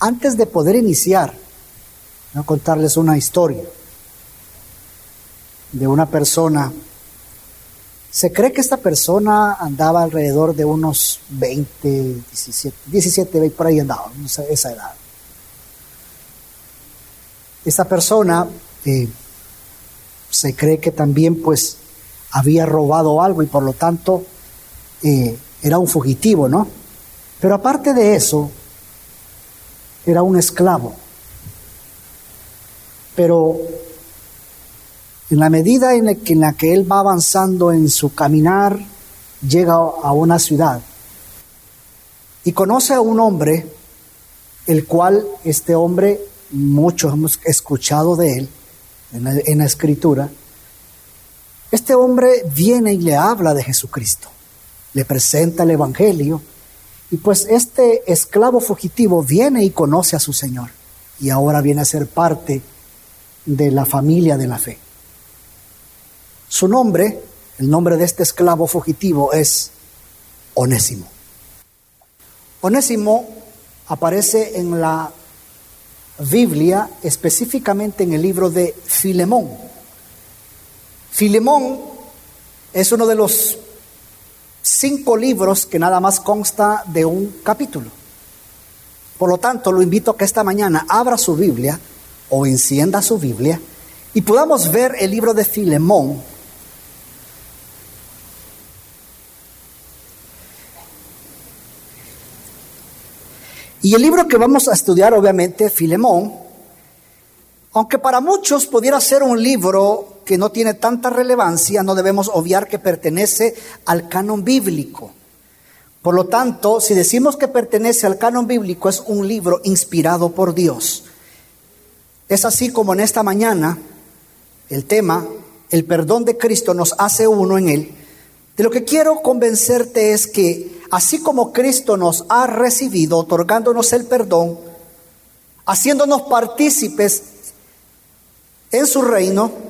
antes de poder iniciar, voy a contarles una historia de una persona. Se cree que esta persona andaba alrededor de unos 20, 17, 17, 20, por ahí andaba, esa edad. Esta persona eh, se cree que también pues había robado algo y por lo tanto eh, era un fugitivo, ¿no? Pero aparte de eso, era un esclavo. Pero en la medida en la, que, en la que él va avanzando en su caminar, llega a una ciudad y conoce a un hombre, el cual este hombre, muchos hemos escuchado de él en la, en la escritura, este hombre viene y le habla de Jesucristo, le presenta el Evangelio, y pues este esclavo fugitivo viene y conoce a su Señor, y ahora viene a ser parte de la familia de la fe. Su nombre, el nombre de este esclavo fugitivo es Onésimo. Onésimo aparece en la Biblia, específicamente en el libro de Filemón. Filemón es uno de los cinco libros que nada más consta de un capítulo. Por lo tanto, lo invito a que esta mañana abra su Biblia o encienda su Biblia y podamos ver el libro de Filemón Y el libro que vamos a estudiar, obviamente, Filemón, aunque para muchos pudiera ser un libro que no tiene tanta relevancia, no debemos obviar que pertenece al canon bíblico. Por lo tanto, si decimos que pertenece al canon bíblico, es un libro inspirado por Dios. Es así como en esta mañana el tema, el perdón de Cristo nos hace uno en él. De lo que quiero convencerte es que así como Cristo nos ha recibido, otorgándonos el perdón, haciéndonos partícipes en su reino,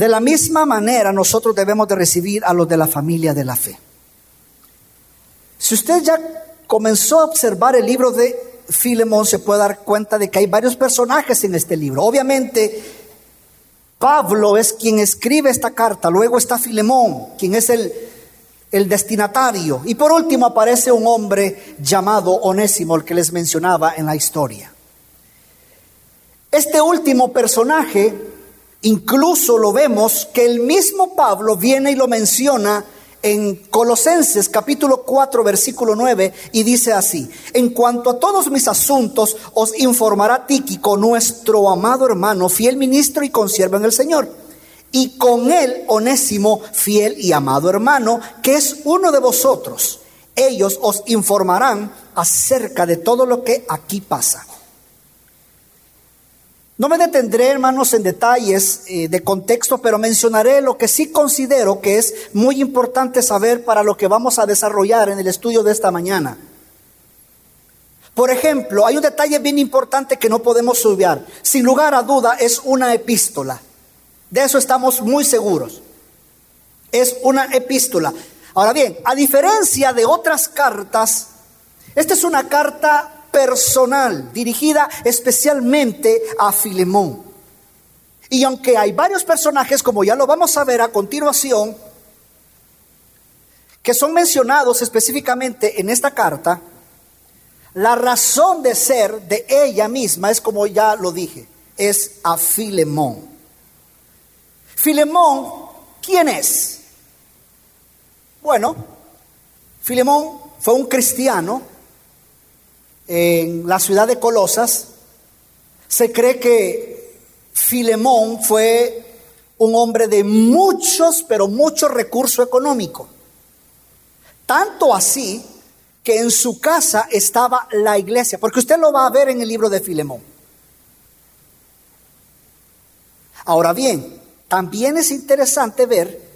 de la misma manera nosotros debemos de recibir a los de la familia de la fe. Si usted ya comenzó a observar el libro de Filemón, se puede dar cuenta de que hay varios personajes en este libro. Obviamente, Pablo es quien escribe esta carta, luego está Filemón, quien es el el destinatario. Y por último aparece un hombre llamado Onésimo, el que les mencionaba en la historia. Este último personaje, incluso lo vemos que el mismo Pablo viene y lo menciona en Colosenses capítulo 4 versículo 9 y dice así, en cuanto a todos mis asuntos os informará Tíquico, nuestro amado hermano, fiel ministro y consiervo en el Señor y con él Onésimo, fiel y amado hermano, que es uno de vosotros. Ellos os informarán acerca de todo lo que aquí pasa. No me detendré, hermanos, en detalles eh, de contexto, pero mencionaré lo que sí considero que es muy importante saber para lo que vamos a desarrollar en el estudio de esta mañana. Por ejemplo, hay un detalle bien importante que no podemos obviar. Sin lugar a duda, es una epístola. De eso estamos muy seguros. Es una epístola. Ahora bien, a diferencia de otras cartas, esta es una carta personal dirigida especialmente a Filemón. Y aunque hay varios personajes, como ya lo vamos a ver a continuación, que son mencionados específicamente en esta carta, la razón de ser de ella misma es como ya lo dije, es a Filemón. Filemón, ¿quién es? Bueno, Filemón fue un cristiano en la ciudad de Colosas. Se cree que Filemón fue un hombre de muchos, pero mucho recurso económico. Tanto así que en su casa estaba la iglesia, porque usted lo va a ver en el libro de Filemón. Ahora bien, también es interesante ver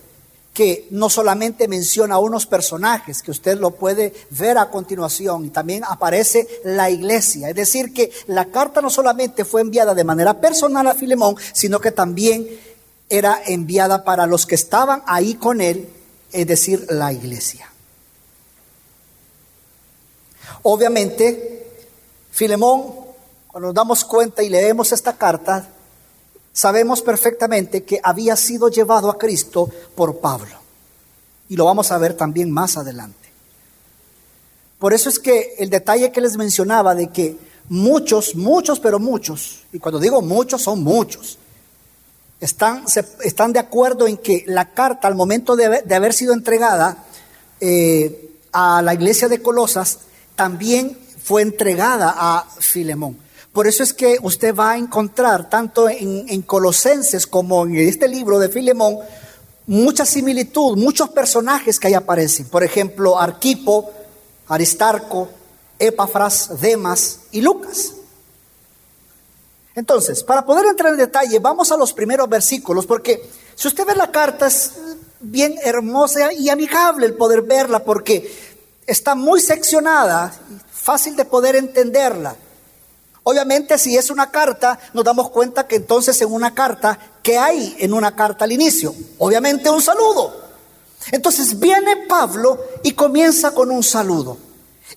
que no solamente menciona a unos personajes, que usted lo puede ver a continuación, y también aparece la iglesia. Es decir, que la carta no solamente fue enviada de manera personal a Filemón, sino que también era enviada para los que estaban ahí con él, es decir, la iglesia. Obviamente, Filemón, cuando nos damos cuenta y leemos esta carta, sabemos perfectamente que había sido llevado a Cristo por Pablo. Y lo vamos a ver también más adelante. Por eso es que el detalle que les mencionaba de que muchos, muchos, pero muchos, y cuando digo muchos, son muchos, están, están de acuerdo en que la carta al momento de haber, sido entregada eh, a la iglesia de Colosas también fue entregada a Filemón. Por eso es que usted va a encontrar tanto en, en Colosenses como en este libro de Filemón mucha similitud, muchos personajes que ahí aparecen. Por ejemplo, Arquipo, Aristarco, Epafras, Demas y Lucas. Entonces, para poder entrar en detalle, vamos a los primeros versículos, porque si usted ve la carta es bien hermosa y amigable el poder verla, porque está muy seccionada, fácil de poder entenderla. Obviamente, si es una carta, nos damos cuenta que entonces en una carta, ¿qué hay en una carta al inicio? Obviamente un saludo. Entonces viene Pablo y comienza con un saludo.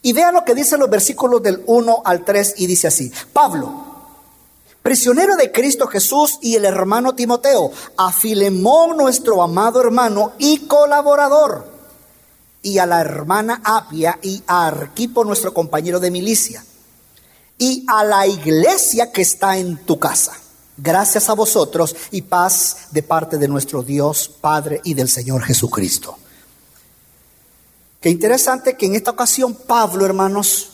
Y vea lo que dicen los versículos del 1 al 3 y dice así, Pablo, prisionero de Cristo Jesús y el hermano Timoteo, a Filemón nuestro amado hermano y colaborador, y a la hermana Apia y a Arquipo nuestro compañero de milicia, y a la iglesia que está en tu casa. Gracias a vosotros y paz de parte de nuestro Dios, Padre y del Señor Jesucristo. Qué interesante que en esta ocasión Pablo, hermanos,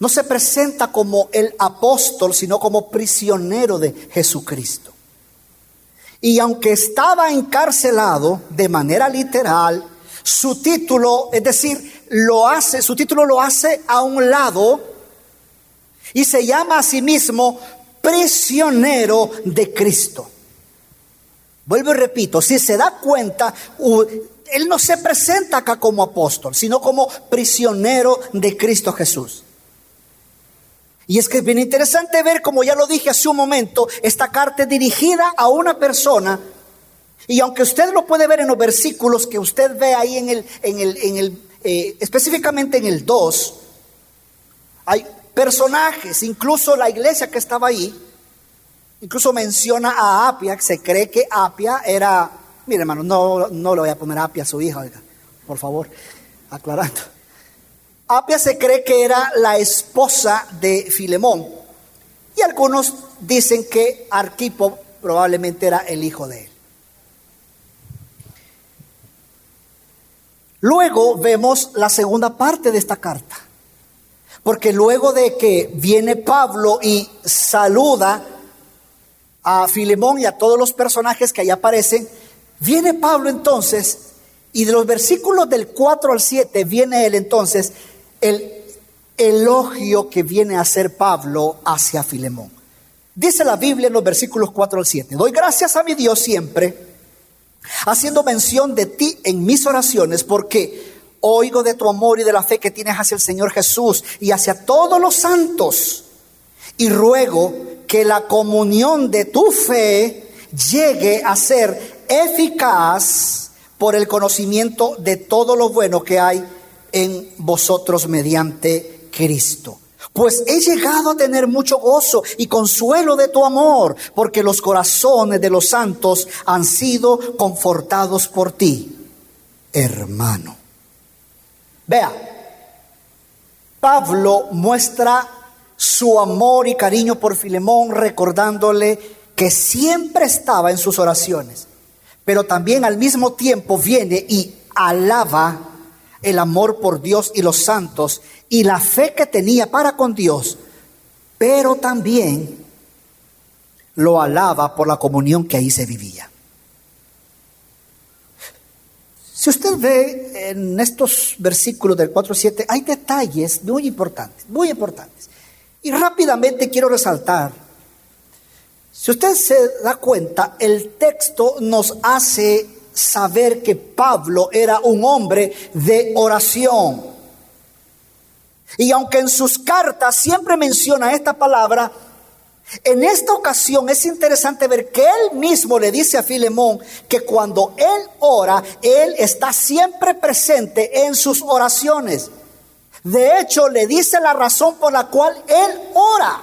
no se presenta como el apóstol, sino como prisionero de Jesucristo. Y aunque estaba encarcelado de manera literal, su título, es decir, lo hace, su título lo hace a un lado y se llama a sí mismo prisionero de Cristo. Vuelvo y repito, si se da cuenta, él no se presenta acá como apóstol, sino como prisionero de Cristo Jesús. Y es que es bien interesante ver, como ya lo dije hace un momento, esta carta dirigida a una persona. Y aunque usted lo puede ver en los versículos que usted ve ahí en el, en el, en el eh, específicamente en el 2, hay personajes, incluso la iglesia que estaba ahí, incluso menciona a Apia, se cree que Apia era Mire, hermano, no, no le voy a poner Apia a su hija, por favor, aclarando. Apia se cree que era la esposa de Filemón. Y algunos dicen que Arquipo probablemente era el hijo de él. Luego vemos la segunda parte de esta carta. Porque luego de que viene Pablo y saluda a Filemón y a todos los personajes que ahí aparecen, Viene Pablo entonces, y de los versículos del 4 al 7 viene él entonces el elogio que viene a hacer Pablo hacia Filemón. Dice la Biblia en los versículos 4 al 7, doy gracias a mi Dios siempre, haciendo mención de ti en mis oraciones, porque oigo de tu amor y de la fe que tienes hacia el Señor Jesús y hacia todos los santos, y ruego que la comunión de tu fe llegue a ser eficaz por el conocimiento de todo lo bueno que hay en vosotros mediante Cristo. Pues he llegado a tener mucho gozo y consuelo de tu amor, porque los corazones de los santos han sido confortados por ti, hermano. Vea, Pablo muestra su amor y cariño por Filemón, recordándole que siempre estaba en sus oraciones pero también al mismo tiempo viene y alaba el amor por Dios y los santos y la fe que tenía para con Dios, pero también lo alaba por la comunión que ahí se vivía. Si usted ve en estos versículos del 4.7, hay detalles muy importantes, muy importantes. Y rápidamente quiero resaltar si usted se da cuenta, el texto nos hace saber que Pablo era un hombre de oración. Y aunque en sus cartas siempre menciona esta palabra, en esta ocasión es interesante ver que él mismo le dice a Filemón que cuando él ora, él está siempre presente en sus oraciones. De hecho, le dice la razón por la cual él ora.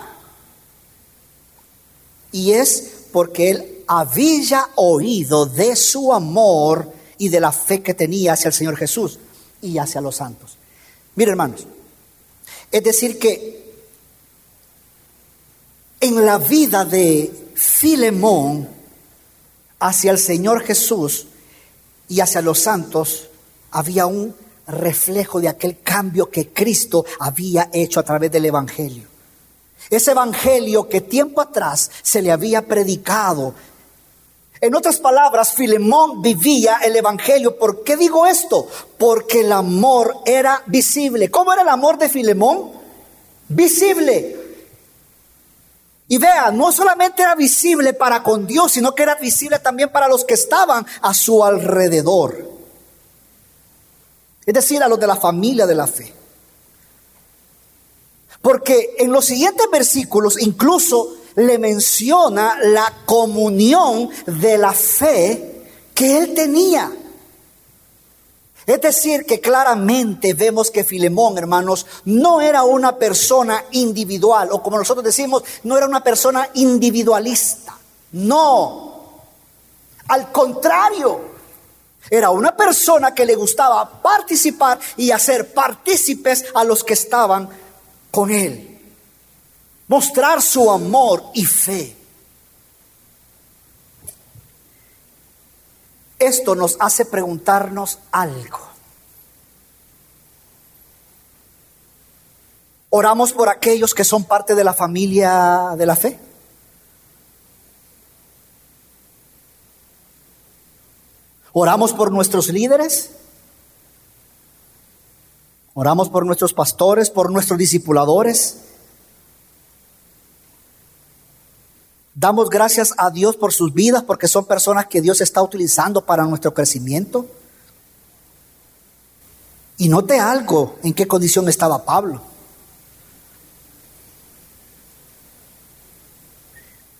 Y es porque él había oído de su amor y de la fe que tenía hacia el Señor Jesús y hacia los santos. Mire, hermanos, es decir que en la vida de Filemón hacia el Señor Jesús y hacia los santos había un reflejo de aquel cambio que Cristo había hecho a través del Evangelio. Ese Evangelio que tiempo atrás se le había predicado. En otras palabras, Filemón vivía el Evangelio. ¿Por qué digo esto? Porque el amor era visible. ¿Cómo era el amor de Filemón? Visible. Y vea, no solamente era visible para con Dios, sino que era visible también para los que estaban a su alrededor. Es decir, a los de la familia de la fe. Porque en los siguientes versículos incluso le menciona la comunión de la fe que él tenía. Es decir, que claramente vemos que Filemón, hermanos, no era una persona individual, o como nosotros decimos, no era una persona individualista. No. Al contrario, era una persona que le gustaba participar y hacer partícipes a los que estaban con él. Mostrar su amor y fe. Esto nos hace preguntarnos algo. ¿Oramos por aquellos que son parte de la familia de la fe? ¿Oramos por nuestros líderes? ¿Oramos por nuestros pastores, por nuestros discipuladores? Damos gracias a Dios por sus vidas porque son personas que Dios está utilizando para nuestro crecimiento. Y note algo en qué condición estaba Pablo.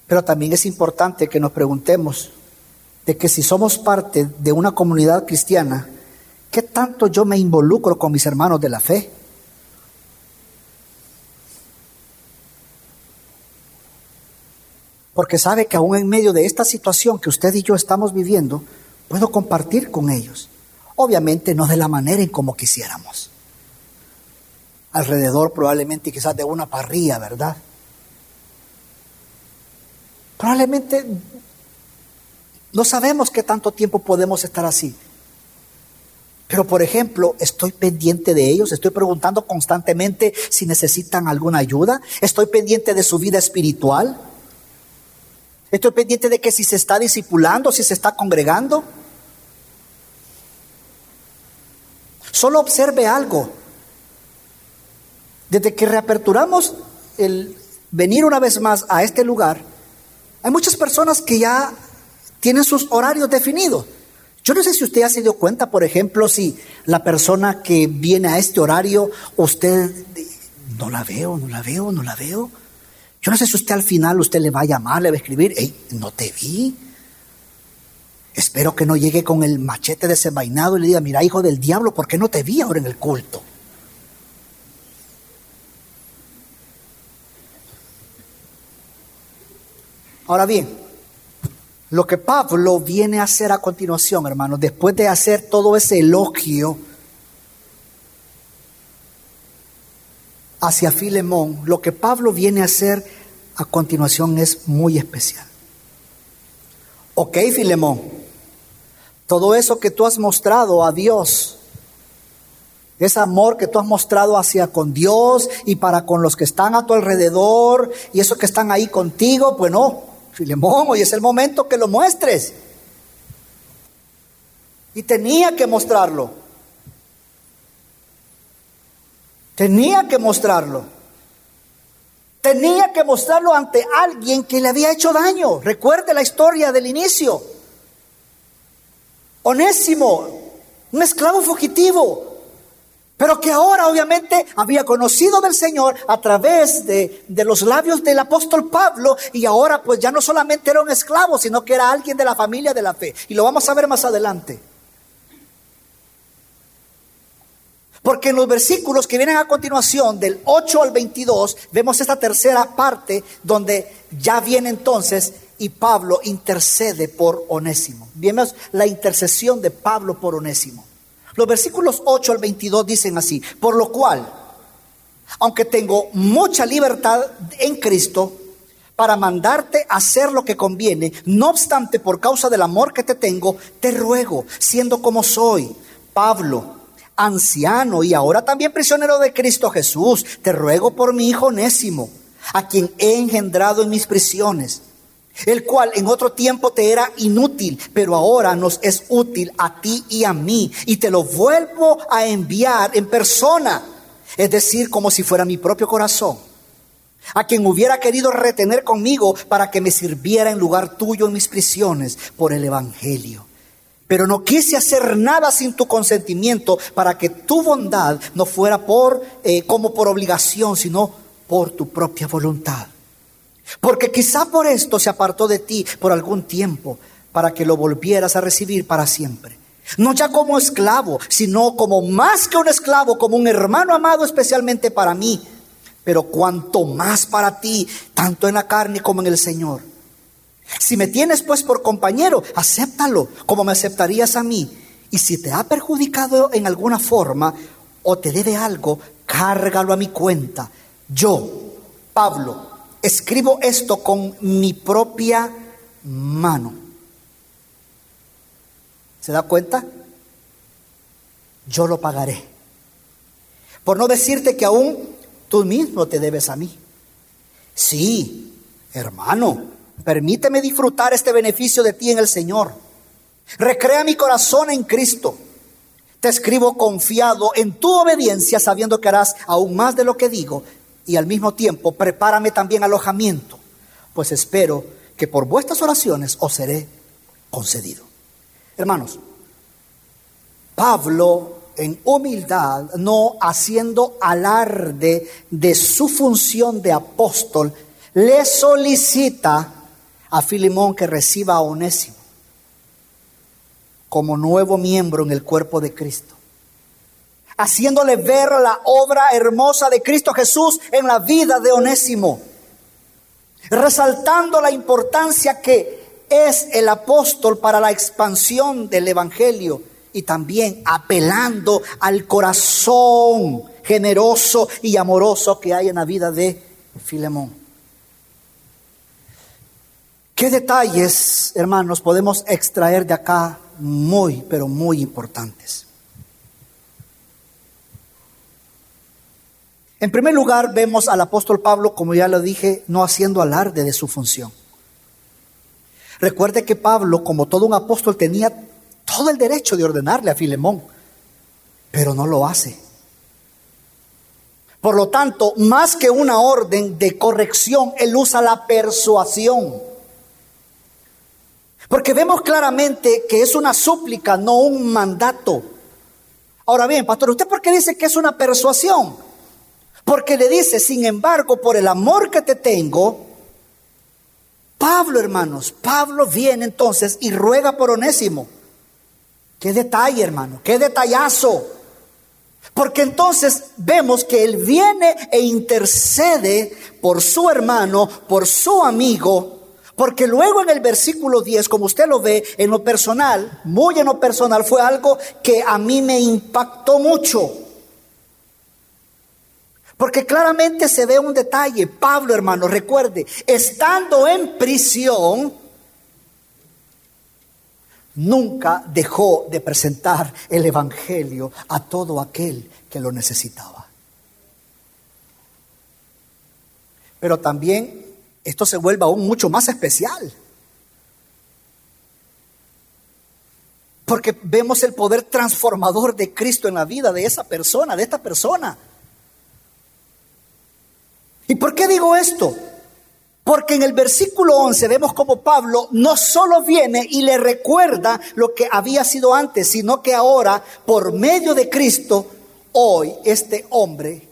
Pero también es importante que nos preguntemos de que si somos parte de una comunidad cristiana, ¿qué tanto yo me involucro con mis hermanos de la fe? Porque sabe que aún en medio de esta situación que usted y yo estamos viviendo, puedo compartir con ellos. Obviamente no de la manera en como quisiéramos. Alrededor probablemente quizás de una parrilla, ¿verdad? Probablemente no sabemos qué tanto tiempo podemos estar así. Pero, por ejemplo, estoy pendiente de ellos, estoy preguntando constantemente si necesitan alguna ayuda, estoy pendiente de su vida espiritual. Estoy pendiente de que si se está discipulando, si se está congregando. Solo observe algo. Desde que reaperturamos el venir una vez más a este lugar, hay muchas personas que ya tienen sus horarios definidos. Yo no sé si usted ha se dio cuenta, por ejemplo, si la persona que viene a este horario, usted no la veo, no la veo, no la veo. Yo no sé si usted al final usted le va a llamar, le va a escribir, hey, no te vi. Espero que no llegue con el machete desenvainado y le diga, mira, hijo del diablo, ¿por qué no te vi ahora en el culto? Ahora bien, lo que Pablo viene a hacer a continuación, hermanos, después de hacer todo ese elogio hacia Filemón, lo que Pablo viene a hacer a continuación es muy especial. Ok, Filemón, todo eso que tú has mostrado a Dios, ese amor que tú has mostrado hacia con Dios y para con los que están a tu alrededor y esos que están ahí contigo, pues no, Filemón, hoy es el momento que lo muestres. Y tenía que mostrarlo. Tenía que mostrarlo. Tenía que mostrarlo ante alguien que le había hecho daño. Recuerde la historia del inicio. Onésimo, un esclavo fugitivo, pero que ahora obviamente había conocido del Señor a través de, de, los labios del apóstol Pablo y ahora pues ya no solamente era un esclavo, sino que era alguien de la familia de la fe. Y lo vamos a ver más adelante. Porque en los versículos que vienen a continuación, del 8 al 22, vemos esta tercera parte donde ya viene entonces y Pablo intercede por Onésimo. Vemos la intercesión de Pablo por Onésimo. Los versículos 8 al 22 dicen así, por lo cual, aunque tengo mucha libertad en Cristo para mandarte a hacer lo que conviene, no obstante, por causa del amor que te tengo, te ruego, siendo como soy, Pablo, anciano y ahora también prisionero de Cristo Jesús, te ruego por mi hijo Onésimo, a quien he engendrado en mis prisiones, el cual en otro tiempo te era inútil, pero ahora nos es útil a ti y a mí, y te lo vuelvo a enviar en persona, es decir, como si fuera mi propio corazón, a quien hubiera querido retener conmigo para que me sirviera en lugar tuyo en mis prisiones por el Evangelio pero no quise hacer nada sin tu consentimiento para que tu bondad no fuera por eh, como por obligación, sino por tu propia voluntad. Porque quizá por esto se apartó de ti por algún tiempo, para que lo volvieras a recibir para siempre. No ya como esclavo, sino como más que un esclavo, como un hermano amado especialmente para mí, pero cuanto más para ti, tanto en la carne como en el Señor. Si me tienes pues por compañero, acéptalo como me aceptarías a mí. Y si te ha perjudicado en alguna forma o te debe algo, cárgalo a mi cuenta. Yo, Pablo, escribo esto con mi propia mano. ¿Se da cuenta? Yo lo pagaré. Por no decirte que aún tú mismo te debes a mí. Sí, hermano, Permíteme disfrutar este beneficio de ti en el Señor. Recrea mi corazón en Cristo. Te escribo confiado en tu obediencia, sabiendo que harás aún más de lo que digo. Y al mismo tiempo, prepárame también alojamiento, pues espero que por vuestras oraciones os seré concedido. Hermanos, Pablo en humildad, no haciendo alarde de su función de apóstol, le solicita a Filimón que reciba a Onésimo como nuevo miembro en el cuerpo de Cristo, haciéndole ver la obra hermosa de Cristo Jesús en la vida de Onésimo, resaltando la importancia que es el apóstol para la expansión del Evangelio y también apelando al corazón generoso y amoroso que hay en la vida de Filemón. ¿Qué detalles, hermanos, podemos extraer de acá muy, pero muy importantes? En primer lugar, vemos al apóstol Pablo, como ya lo dije, no haciendo alarde de su función. Recuerde que Pablo, como todo un apóstol, tenía todo el derecho de ordenarle a Filemón, pero no lo hace. Por lo tanto, más que una orden de corrección, él usa la persuasión. Porque vemos claramente que es una súplica, no un mandato. Ahora bien, pastor, ¿usted por qué dice que es una persuasión? Porque le dice, sin embargo, por el amor que te tengo, Pablo, hermanos, Pablo viene entonces y ruega por Onésimo. Qué detalle, hermano, qué detallazo. Porque entonces vemos que él viene e intercede por su hermano, por su amigo, porque luego en el versículo 10, como usted lo ve, en lo personal, muy en lo personal, fue algo que a mí me impactó mucho. Porque claramente se ve un detalle. Pablo, hermano, recuerde, estando en prisión, nunca dejó de presentar el Evangelio a todo aquel que lo necesitaba. Pero también esto se vuelve aún mucho más especial. Porque vemos el poder transformador de Cristo en la vida de esa persona, de esta persona. ¿Y por qué digo esto? Porque en el versículo 11 vemos como Pablo no solo viene y le recuerda lo que había sido antes, sino que ahora, por medio de Cristo, hoy este hombre,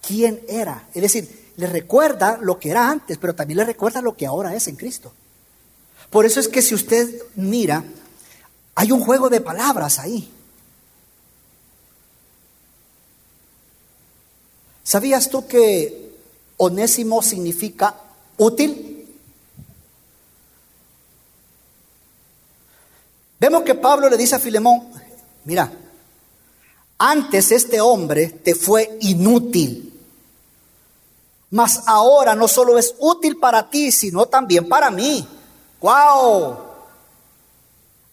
¿quién era? Es decir, le recuerda lo que era antes, pero también le recuerda lo que ahora es en Cristo. Por eso es que si usted mira, hay un juego de palabras ahí. ¿Sabías tú que onésimo significa útil? Vemos que Pablo le dice a Filemón, mira, antes este hombre te fue inútil, mas ahora no solo es útil para ti, sino también para mí. ¡Wow!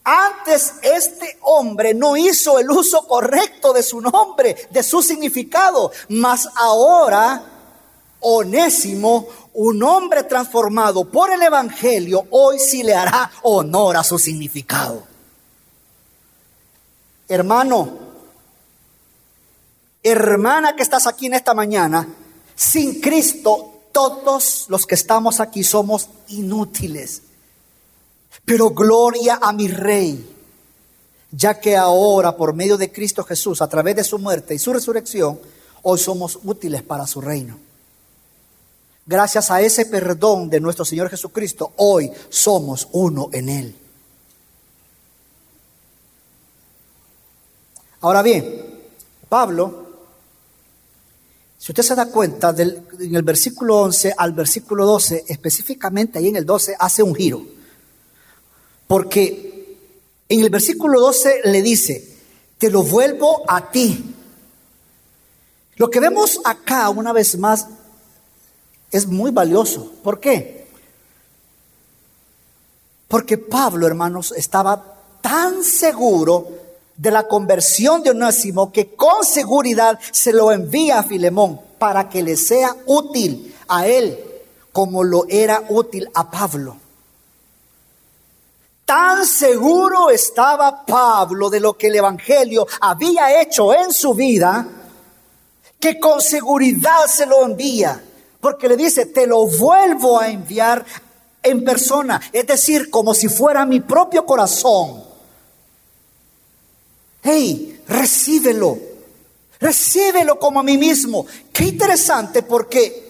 Antes este hombre no hizo el uso correcto de su nombre, de su significado, mas ahora Onésimo, un hombre transformado por el Evangelio, hoy sí le hará honor a su significado. Hermano, hermana que estás aquí en esta mañana, sin Cristo todos los que estamos aquí somos inútiles. Pero gloria a mi Rey, ya que ahora por medio de Cristo Jesús, a través de su muerte y su resurrección, hoy somos útiles para su reino. Gracias a ese perdón de nuestro Señor Jesucristo, hoy somos uno en Él. Ahora bien, Pablo si usted se da cuenta, del, en el versículo 11 al versículo 12, específicamente ahí en el 12, hace un giro. Porque en el versículo 12 le dice, te lo vuelvo a ti. Lo que vemos acá, una vez más, es muy valioso. ¿Por qué? Porque Pablo, hermanos, estaba tan seguro de la conversión de Onésimo que con seguridad se lo envía a Filemón para que le sea útil a él como lo era útil a Pablo. Tan seguro estaba Pablo de lo que el Evangelio había hecho en su vida que con seguridad se lo envía, porque le dice, te lo vuelvo a enviar en persona, es decir, como si fuera mi propio corazón hey, recíbelo, recíbelo como a mí mismo. Qué interesante porque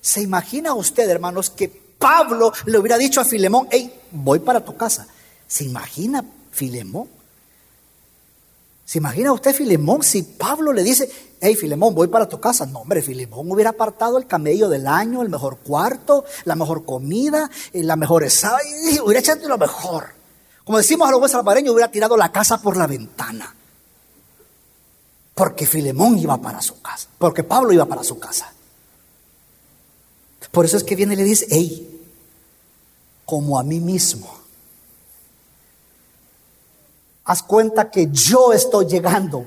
se imagina usted, hermanos, que Pablo le hubiera dicho a Filemón, hey, voy para tu casa. ¿Se imagina Filemón? ¿Se imagina usted Filemón si Pablo le dice, hey Filemón, voy para tu casa? No, hombre, Filemón hubiera apartado el camello del año, el mejor cuarto, la mejor comida, eh, la mejor y hubiera echado lo mejor. Como decimos a los buenos salvadoreños, hubiera tirado la casa por la ventana. Porque Filemón iba para su casa, porque Pablo iba para su casa. Por eso es que viene y le dice, hey, como a mí mismo. Haz cuenta que yo estoy llegando.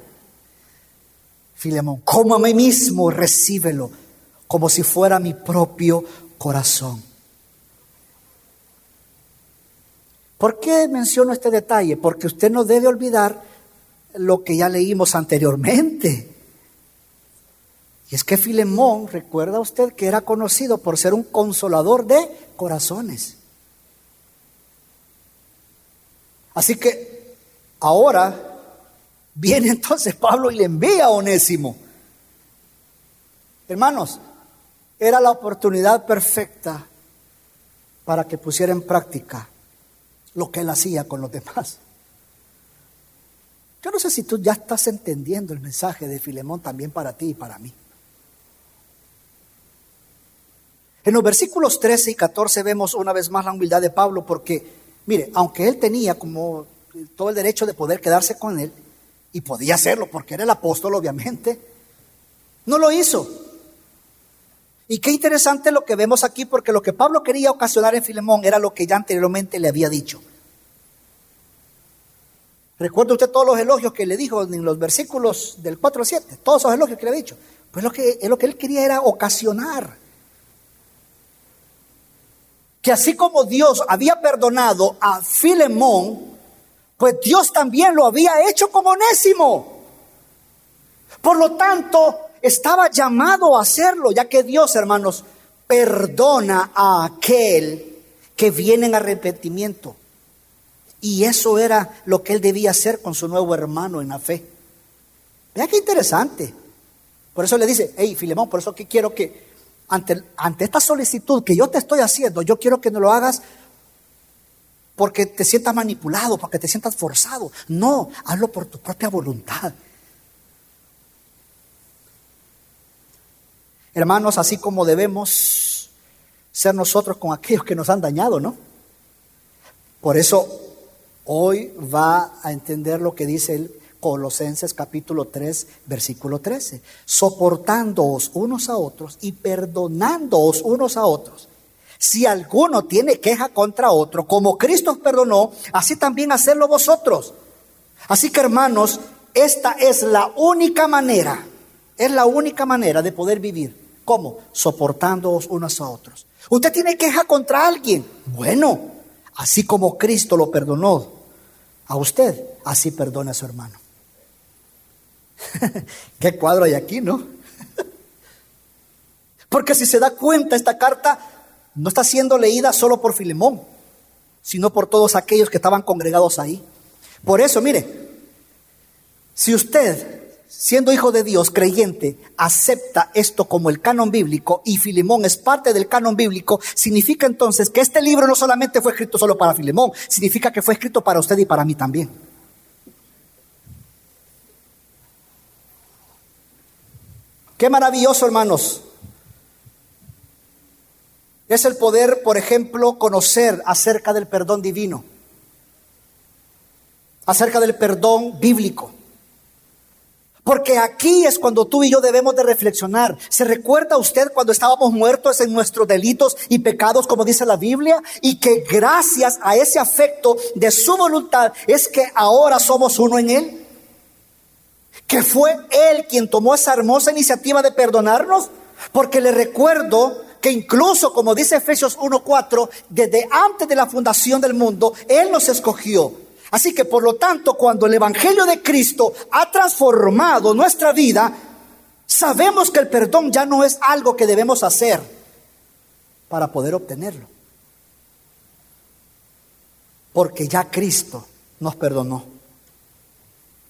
Filemón, como a mí mismo, recíbelo, como si fuera mi propio corazón. ¿Por qué menciono este detalle? Porque usted no debe olvidar lo que ya leímos anteriormente. Y es que Filemón, recuerda usted que era conocido por ser un consolador de corazones. Así que ahora viene entonces Pablo y le envía a Onésimo. Hermanos, era la oportunidad perfecta para que pusiera en práctica lo que él hacía con los demás. Yo no sé si tú ya estás entendiendo el mensaje de Filemón también para ti y para mí. En los versículos 13 y 14 vemos una vez más la humildad de Pablo porque, mire, aunque él tenía como todo el derecho de poder quedarse con él, y podía hacerlo porque era el apóstol obviamente, no lo hizo. Y qué interesante lo que vemos aquí, porque lo que Pablo quería ocasionar en Filemón era lo que ya anteriormente le había dicho. Recuerda usted todos los elogios que le dijo en los versículos del 4 al 7, todos esos elogios que le ha dicho. Pues lo que, lo que él quería era ocasionar. Que así como Dios había perdonado a Filemón, pues Dios también lo había hecho como onésimo. Por lo tanto, estaba llamado a hacerlo, ya que Dios, hermanos, perdona a aquel que viene en arrepentimiento. Y eso era lo que él debía hacer con su nuevo hermano en la fe. Vea qué interesante. Por eso le dice, hey, Filemón, por eso que quiero que ante, ante esta solicitud que yo te estoy haciendo, yo quiero que no lo hagas porque te sientas manipulado, porque te sientas forzado. No, hazlo por tu propia voluntad. Hermanos, así como debemos ser nosotros con aquellos que nos han dañado, ¿no? Por eso hoy va a entender lo que dice el Colosenses capítulo 3, versículo 13. Soportándoos unos a otros y perdonándoos unos a otros. Si alguno tiene queja contra otro, como Cristo os perdonó, así también hacerlo vosotros. Así que hermanos, esta es la única manera, es la única manera de poder vivir. ¿Cómo? Soportándoos unos a otros. Usted tiene queja contra alguien. Bueno, así como Cristo lo perdonó a usted, así perdona a su hermano. Qué cuadro hay aquí, ¿no? Porque si se da cuenta, esta carta no está siendo leída solo por Filemón, sino por todos aquellos que estaban congregados ahí. Por eso, mire, si usted, siendo hijo de Dios, creyente, acepta esto como el canon bíblico y Filemón es parte del canon bíblico, significa entonces que este libro no solamente fue escrito solo para Filemón, significa que fue escrito para usted y para mí también. Qué maravilloso, hermanos. Es el poder, por ejemplo, conocer acerca del perdón divino, acerca del perdón bíblico. Porque aquí es cuando tú y yo debemos de reflexionar. ¿Se recuerda usted cuando estábamos muertos en nuestros delitos y pecados, como dice la Biblia? Y que gracias a ese afecto de su voluntad es que ahora somos uno en Él que fue Él quien tomó esa hermosa iniciativa de perdonarnos, porque le recuerdo que incluso, como dice Efesios 1.4, desde antes de la fundación del mundo, Él nos escogió. Así que por lo tanto, cuando el Evangelio de Cristo ha transformado nuestra vida, sabemos que el perdón ya no es algo que debemos hacer para poder obtenerlo. Porque ya Cristo nos perdonó.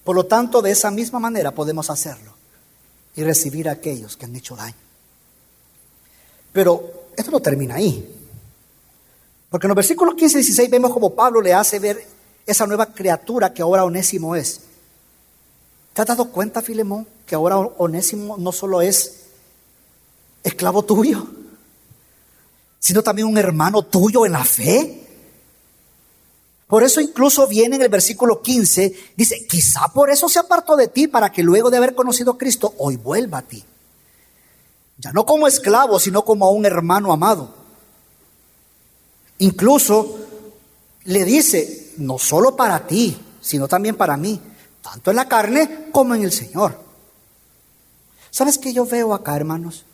Por lo tanto, de esa misma manera podemos hacerlo y recibir a aquellos que han hecho daño. Pero esto no termina ahí. Porque en los versículos 15 y 16 vemos como Pablo le hace ver esa nueva criatura que ahora Onésimo es. ¿Te has dado cuenta, Filemón, que ahora Onésimo no solo es esclavo tuyo, sino también un hermano tuyo en la fe? Por eso incluso viene en el versículo 15, dice, quizá por eso se apartó de ti para que luego de haber conocido a Cristo, hoy vuelva a ti. Ya no como esclavo, sino como a un hermano amado. Incluso le dice, no solo para ti, sino también para mí, tanto en la carne como en el Señor. ¿Sabes qué yo veo acá, hermanos?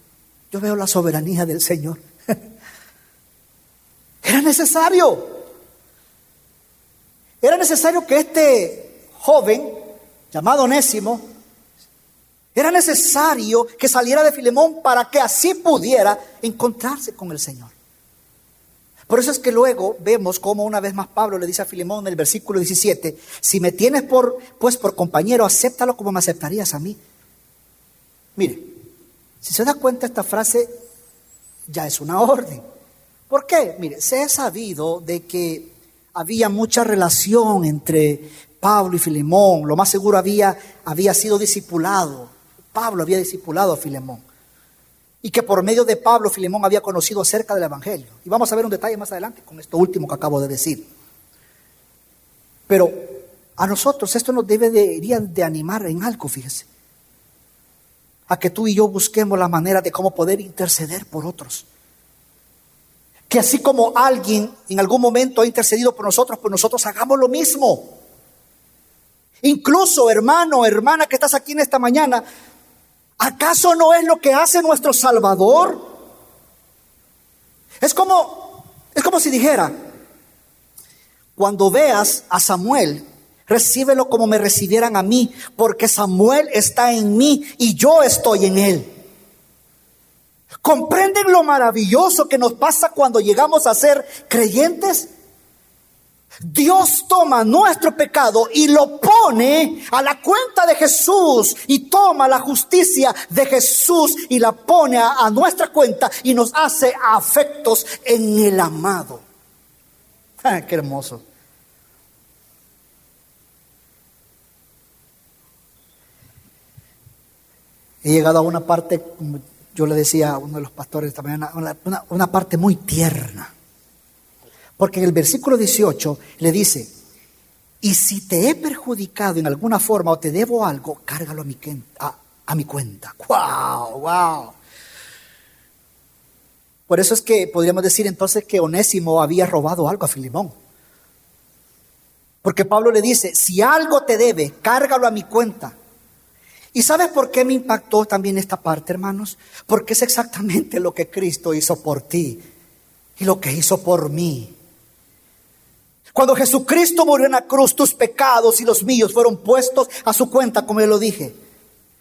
Yo veo la soberanía del Señor. Era necesario. Era necesario que este joven, llamado Onésimo, era necesario que saliera de Filemón para que así pudiera encontrarse con el Señor. Por eso es que luego vemos como una vez más Pablo le dice a Filemón en el versículo 17, si me tienes por, pues por compañero, acéptalo como me aceptarías a mí. Mire, si se da cuenta esta frase, ya es una orden. ¿Por qué? Mire, se ha sabido de que había mucha relación entre Pablo y Filemón. Lo más seguro había, había sido discipulado. Pablo había discipulado a Filemón. Y que por medio de Pablo Filemón había conocido acerca del Evangelio. Y vamos a ver un detalle más adelante con esto último que acabo de decir. Pero a nosotros esto nos debería de animar en algo, fíjese. A que tú y yo busquemos la manera de cómo poder interceder por otros. Que así como alguien en algún momento ha intercedido por nosotros, pues nosotros hagamos lo mismo. Incluso, hermano, hermana que estás aquí en esta mañana, ¿acaso no es lo que hace nuestro Salvador? Es como, es como si dijera, cuando veas a Samuel, recíbelo como me recibieran a mí, porque Samuel está en mí y yo estoy en él. ¿Comprenden lo maravilloso que nos pasa cuando llegamos a ser creyentes? Dios toma nuestro pecado y lo pone a la cuenta de Jesús y toma la justicia de Jesús y la pone a, nuestra cuenta y nos hace afectos en el amado. Ah, qué hermoso. He llegado a una parte yo le decía a uno de los pastores esta mañana, una parte muy tierna. Porque en el versículo 18 le dice, y si te he perjudicado en alguna forma o te debo algo, cárgalo a mi, cuenta. ¡Wow! ¡Wow! Por eso es que podríamos decir entonces que Onésimo había robado algo a Filimón. Porque Pablo le dice, si algo te debe, cárgalo a mi cuenta. ¿Y sabes por qué me impactó también esta parte, hermanos? Porque es exactamente lo que Cristo hizo por ti y lo que hizo por mí. Cuando Jesucristo murió en la cruz, tus pecados y los míos fueron puestos a su cuenta, como yo lo dije.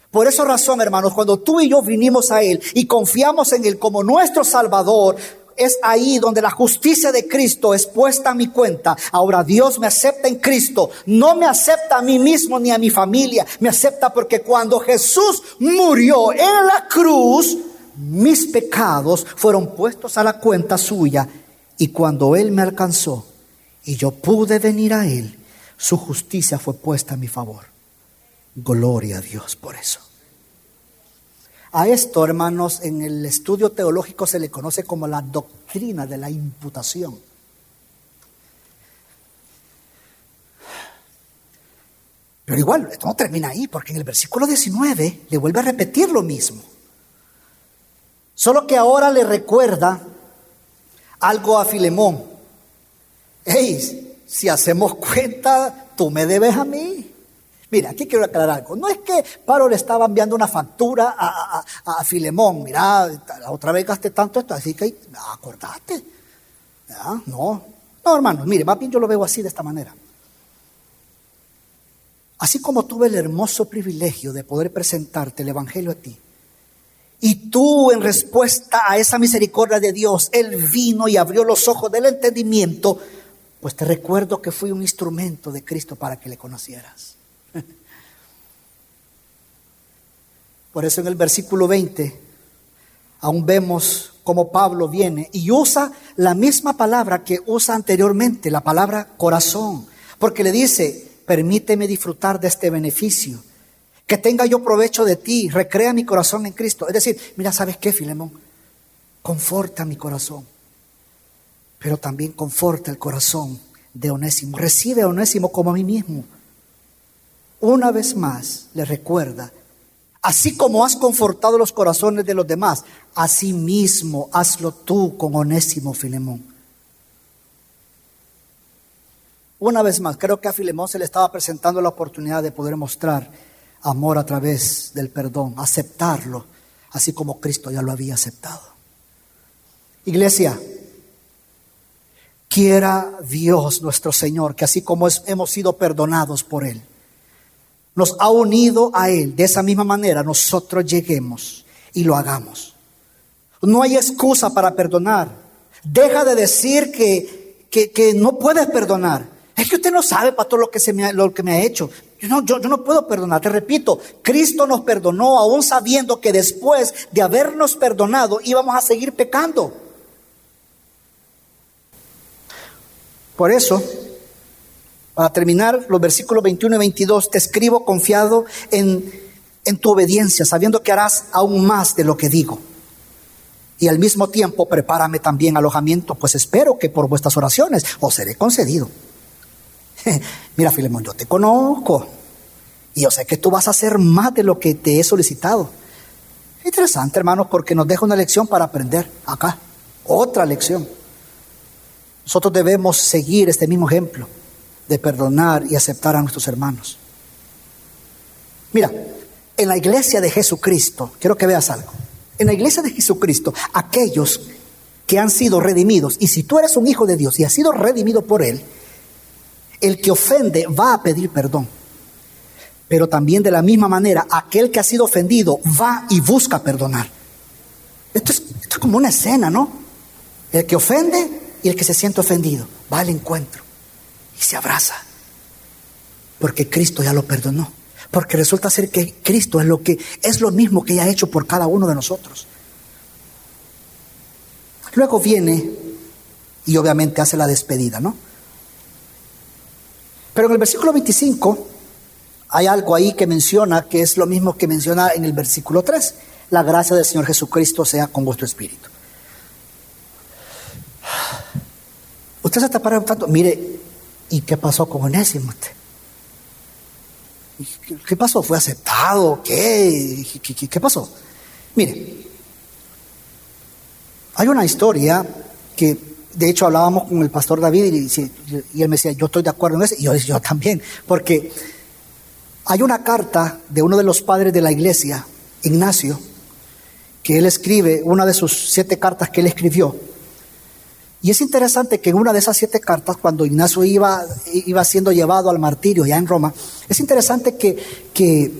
Por esa razón, hermanos, cuando tú y yo vinimos a Él y confiamos en Él como nuestro Salvador, es ahí donde la justicia de Cristo es puesta a mi cuenta. Ahora Dios me acepta en Cristo. No me acepta a mí mismo ni a mi familia. Me acepta porque cuando Jesús murió en la cruz, mis pecados fueron puestos a la cuenta suya. Y cuando Él me alcanzó, y yo pude venir a Él, su justicia fue puesta a mi favor. Gloria a Dios por eso. A esto, hermanos, en el estudio teológico se le conoce como la doctrina de la imputación. Pero igual, esto no termina ahí, porque en el versículo 19 le vuelve a repetir lo mismo. Solo que ahora le recuerda algo a Filemón hey, si hacemos cuenta, tú me debes a mí. Mira, aquí quiero aclarar algo. No es que Pablo le estaba enviando una factura a, a, Filemón. Mira, la otra vez gasté tanto esto, así que acordaste. No, no, hermanos, mire, más bien yo lo veo así de esta manera. Así como tuve el hermoso privilegio de poder presentarte el Evangelio a ti, y tú en respuesta a esa misericordia de Dios, Él vino y abrió los ojos del entendimiento pues te recuerdo que fui un instrumento de Cristo para que le conocieras. Por eso en el versículo 20 aún vemos cómo Pablo viene y usa la misma palabra que usa anteriormente, la palabra corazón, porque le dice, permíteme disfrutar de este beneficio, que tenga yo provecho de ti, recrea mi corazón en Cristo. Es decir, mira, ¿sabes qué, Filemón? Conforta mi corazón pero también conforta el corazón de Onésimo. Recibe a Onésimo como a mí mismo. Una vez más le recuerda, así como has confortado los corazones de los demás, así mismo hazlo tú con Onésimo Filemón. Una vez más, creo que a Filemón se le estaba presentando la oportunidad de poder mostrar amor a través del perdón, aceptarlo, así como Cristo ya lo había aceptado. Iglesia, Quiera Dios nuestro Señor que así como hemos sido perdonados por Él, nos ha unido a Él, de esa misma manera nosotros lleguemos y lo hagamos. No hay excusa para perdonar. Deja de decir que, que, no puedes perdonar. Es que usted no sabe, pastor, lo que, se me ha, lo que me ha hecho. Yo no, yo, yo no puedo perdonar. Te repito, Cristo nos perdonó aún sabiendo que después de habernos perdonado íbamos a seguir pecando. Por eso, para terminar, los versículos 21 y 22, te escribo confiado en, en tu obediencia, sabiendo que harás aún más de lo que digo. Y al mismo tiempo, prepárame también alojamiento, pues espero que por vuestras oraciones os seré concedido. Mira, Filemón, yo te conozco y yo sé que tú vas a hacer más de lo que te he solicitado. Interesante, hermanos, porque nos deja una lección para aprender acá, otra lección. Nosotros debemos seguir este mismo ejemplo de perdonar y aceptar a nuestros hermanos. Mira, en la iglesia de Jesucristo, quiero que veas algo. En la iglesia de Jesucristo, aquellos que han sido redimidos, y si tú eres un hijo de Dios y has sido redimido por Él, el que ofende va a pedir perdón. Pero también de la misma manera, aquel que ha sido ofendido va y busca perdonar. Esto es, como una escena, ¿no? El que ofende y el que se siente ofendido va al encuentro y se abraza. Porque Cristo ya lo perdonó. Porque resulta ser que Cristo es lo que es lo mismo que ya ha hecho por cada uno de nosotros. Luego viene y obviamente hace la despedida, ¿no? Pero en el versículo 25 hay algo ahí que menciona que es lo mismo que menciona en el versículo 3. La gracia del Señor Jesucristo sea con vuestro espíritu. Usted se está preguntando, mire, ¿y qué pasó con Onésimo? ¿Qué pasó? ¿Fue aceptado? ¿Qué? ¿Qué, qué pasó? Mire, hay una historia que de hecho hablábamos con el pastor David y, él me decía, yo estoy de acuerdo en eso, y yo, yo también, porque hay una carta de uno de los padres de la iglesia, Ignacio, que él escribe, una de sus siete cartas que él escribió. Y es interesante que en una de esas siete cartas, cuando Ignacio iba, iba siendo llevado al martirio ya en Roma, es interesante que, que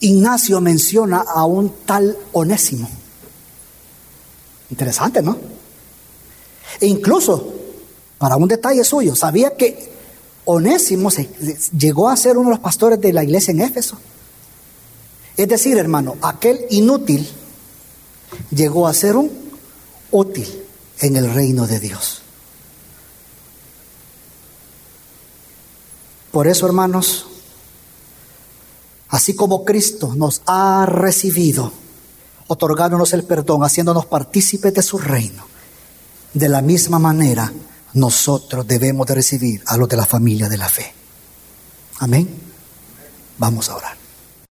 Ignacio menciona a un tal Onésimo. Interesante, ¿no? E incluso, para un detalle suyo, sabía que Onésimo llegó a ser uno de los pastores de la iglesia en Éfeso. Es decir, hermano, aquel inútil llegó a ser un útil en el reino de Dios. Por eso, hermanos, así como Cristo nos ha recibido, otorgándonos el perdón, haciéndonos partícipes de su reino, de la misma manera nosotros debemos de recibir a los de la familia de la fe. Amén. Vamos a orar.